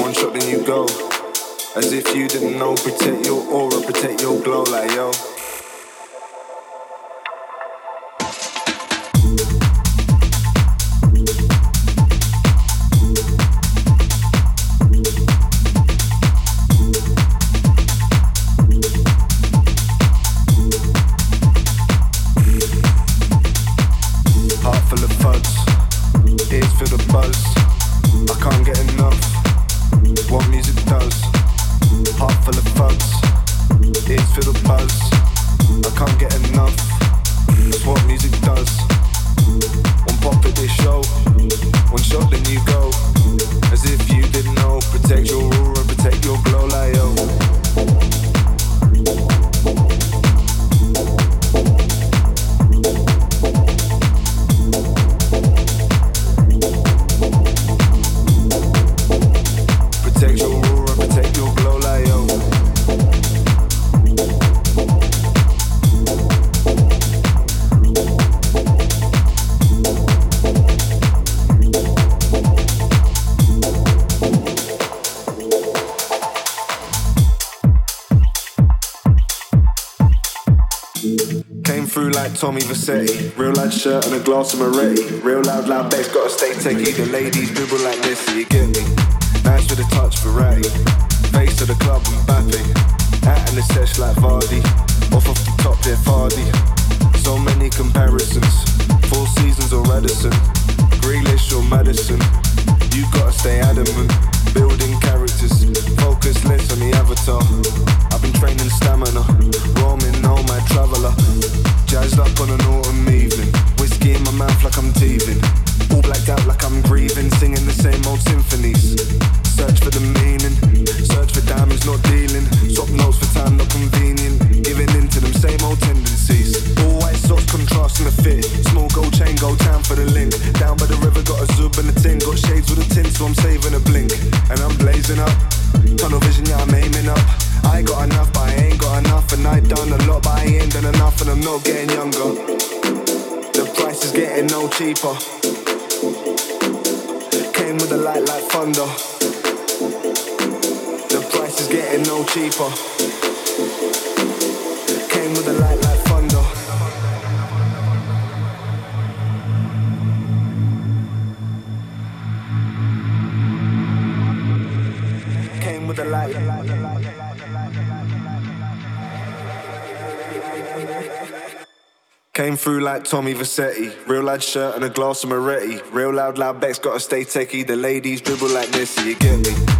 One shot, then you go. As if you didn't know, protect your aura, protect your glow, like yo. city. Real light shirt and a glass of Moretti. Real loud, loud bass, gotta stay techie. The ladies dribble like this, so you get me. Nice with a touch variety. Face of the club, Mbappe. Out in the sesh like Vardy. Off off the top, they're Vardy. So many comparisons. Four seasons or Radisson. Grealish or Madison. You gotta stay adamant. Building characters, focus less on the avatar. I've been training stamina, roaming on my traveler guy's not gonna know like Tommy Vercetti. Real lad shirt and a glass of Moretti. Real loud, loud backs, gotta stay techie. The ladies dribble like Messi, you get me?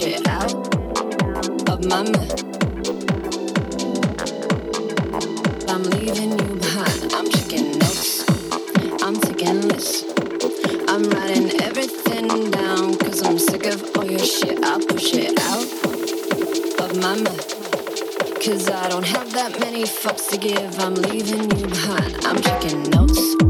shit out of my mind. I'm leaving you behind. I'm taking notes. I'm taking lists. I'm writing everything down because I'm sick of all your shit. I push it out of my mind. Cause I don't have that many fucks to give. I'm leaving you behind. I'm taking notes.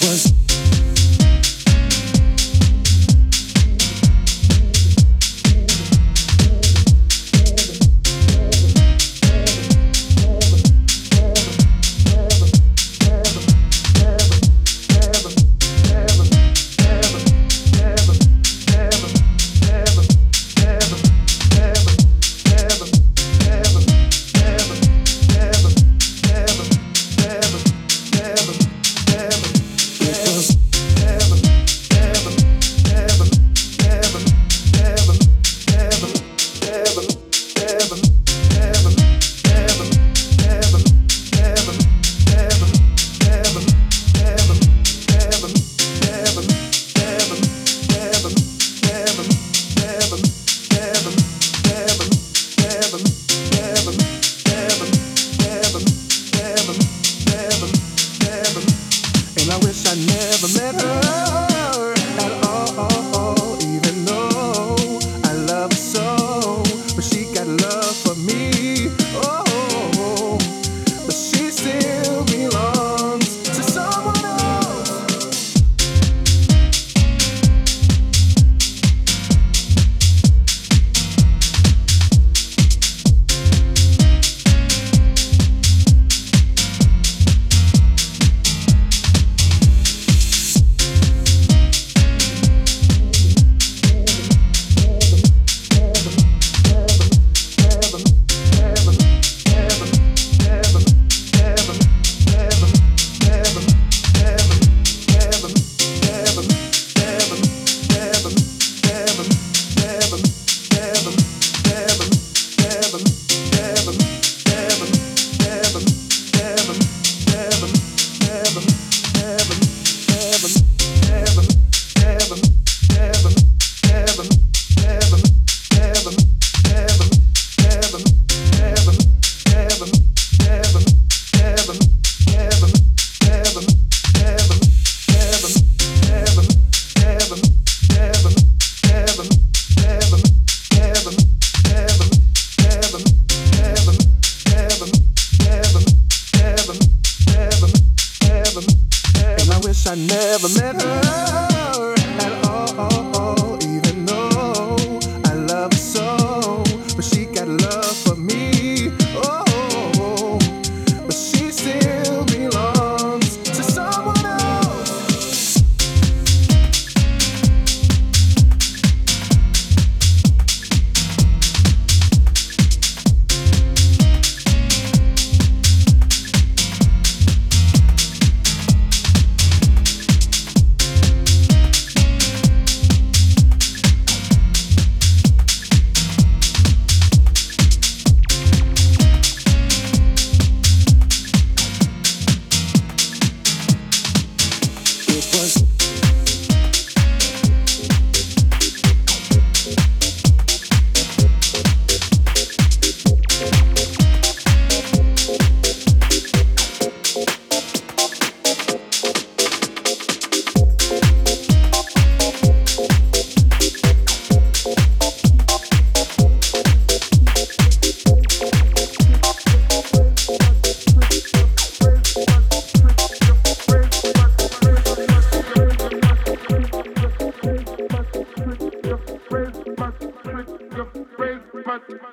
was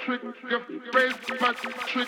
trick, your favorite trick.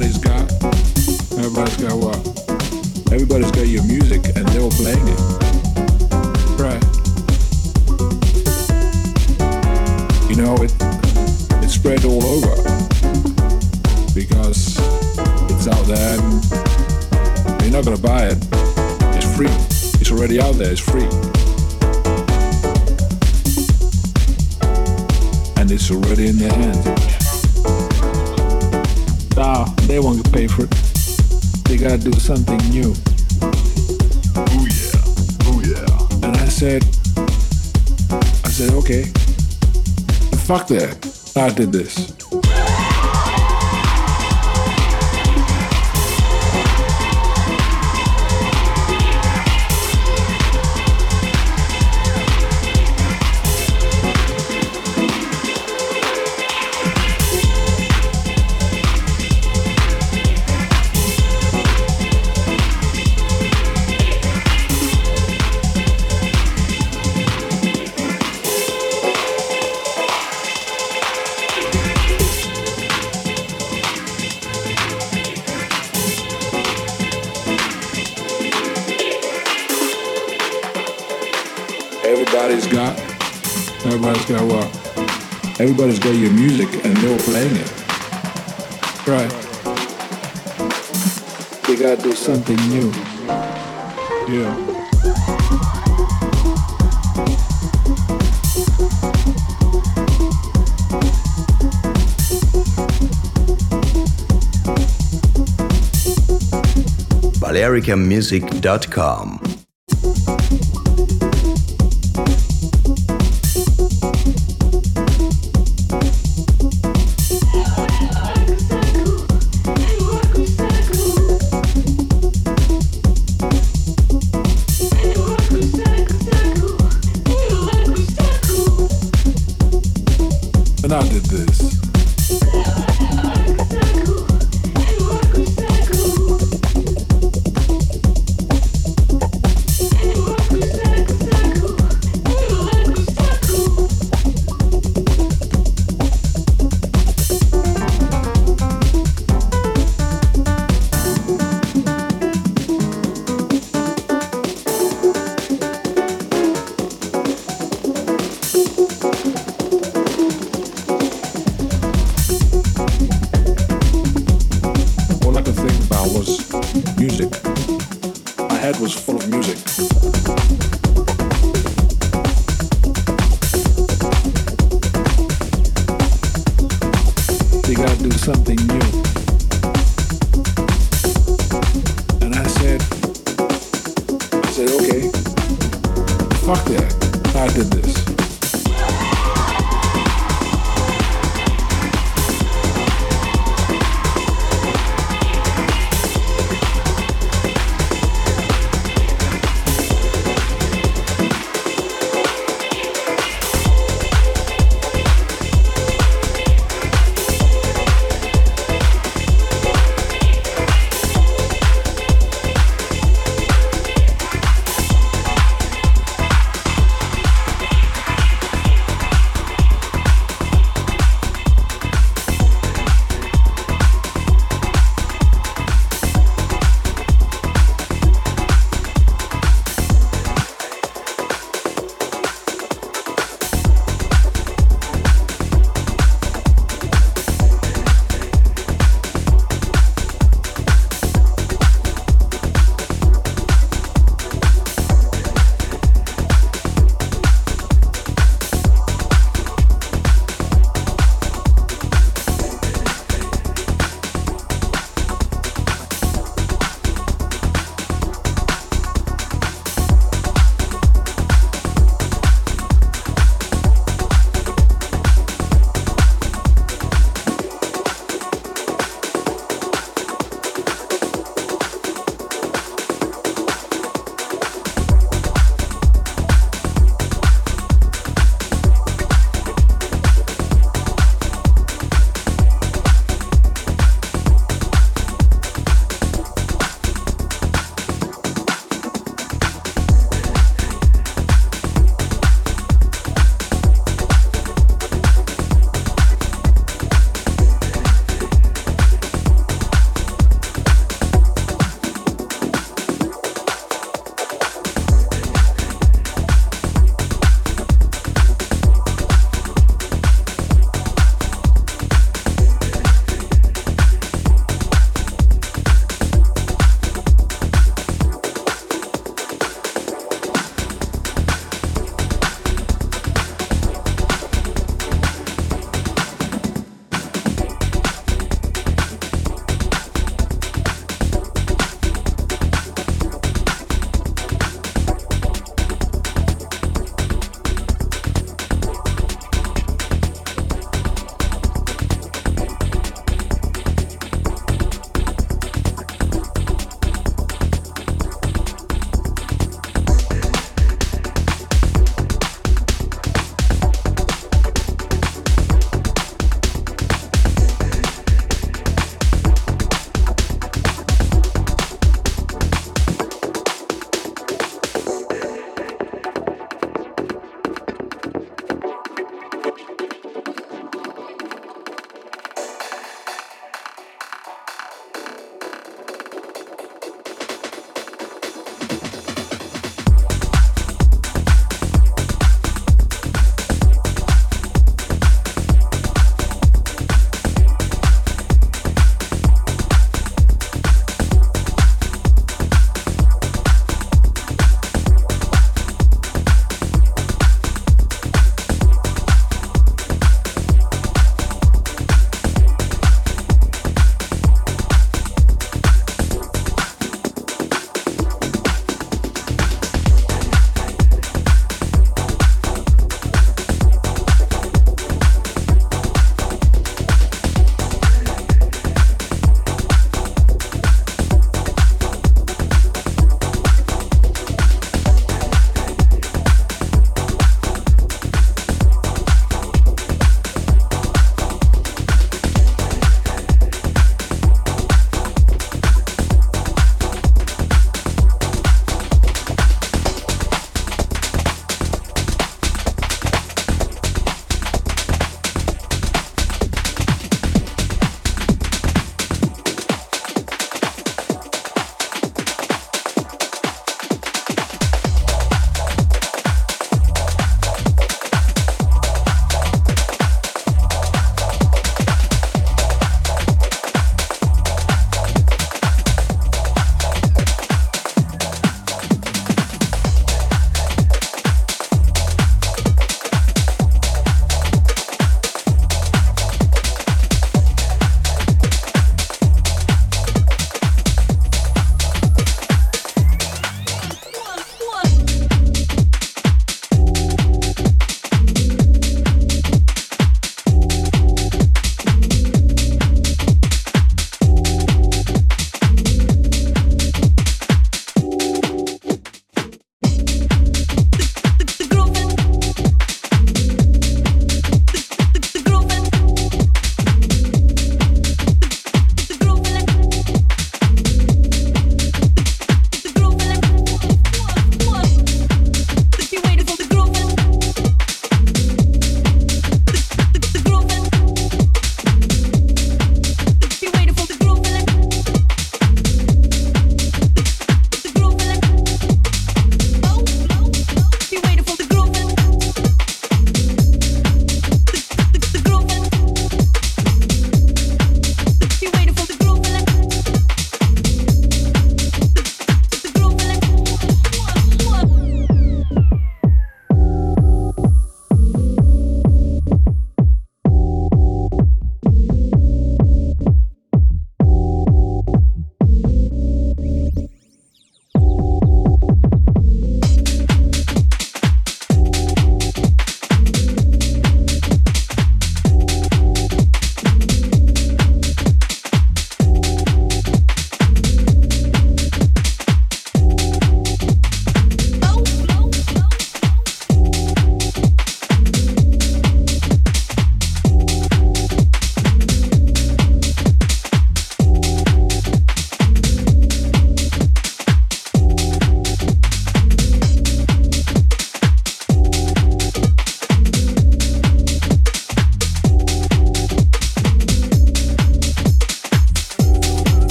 everybody's got everybody's got what? Everybody's got your music and they were playing it. Right. You know, it it spread all over because it's out there you're not gonna buy it. It's free. It's already out there, it's free. something new. Oh yeah, oh yeah. And I said, I said, okay, fuck that. I did this. play your music and they were playing it. Right. You gotta do something new. Yeah. BalearicMusic.com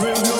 There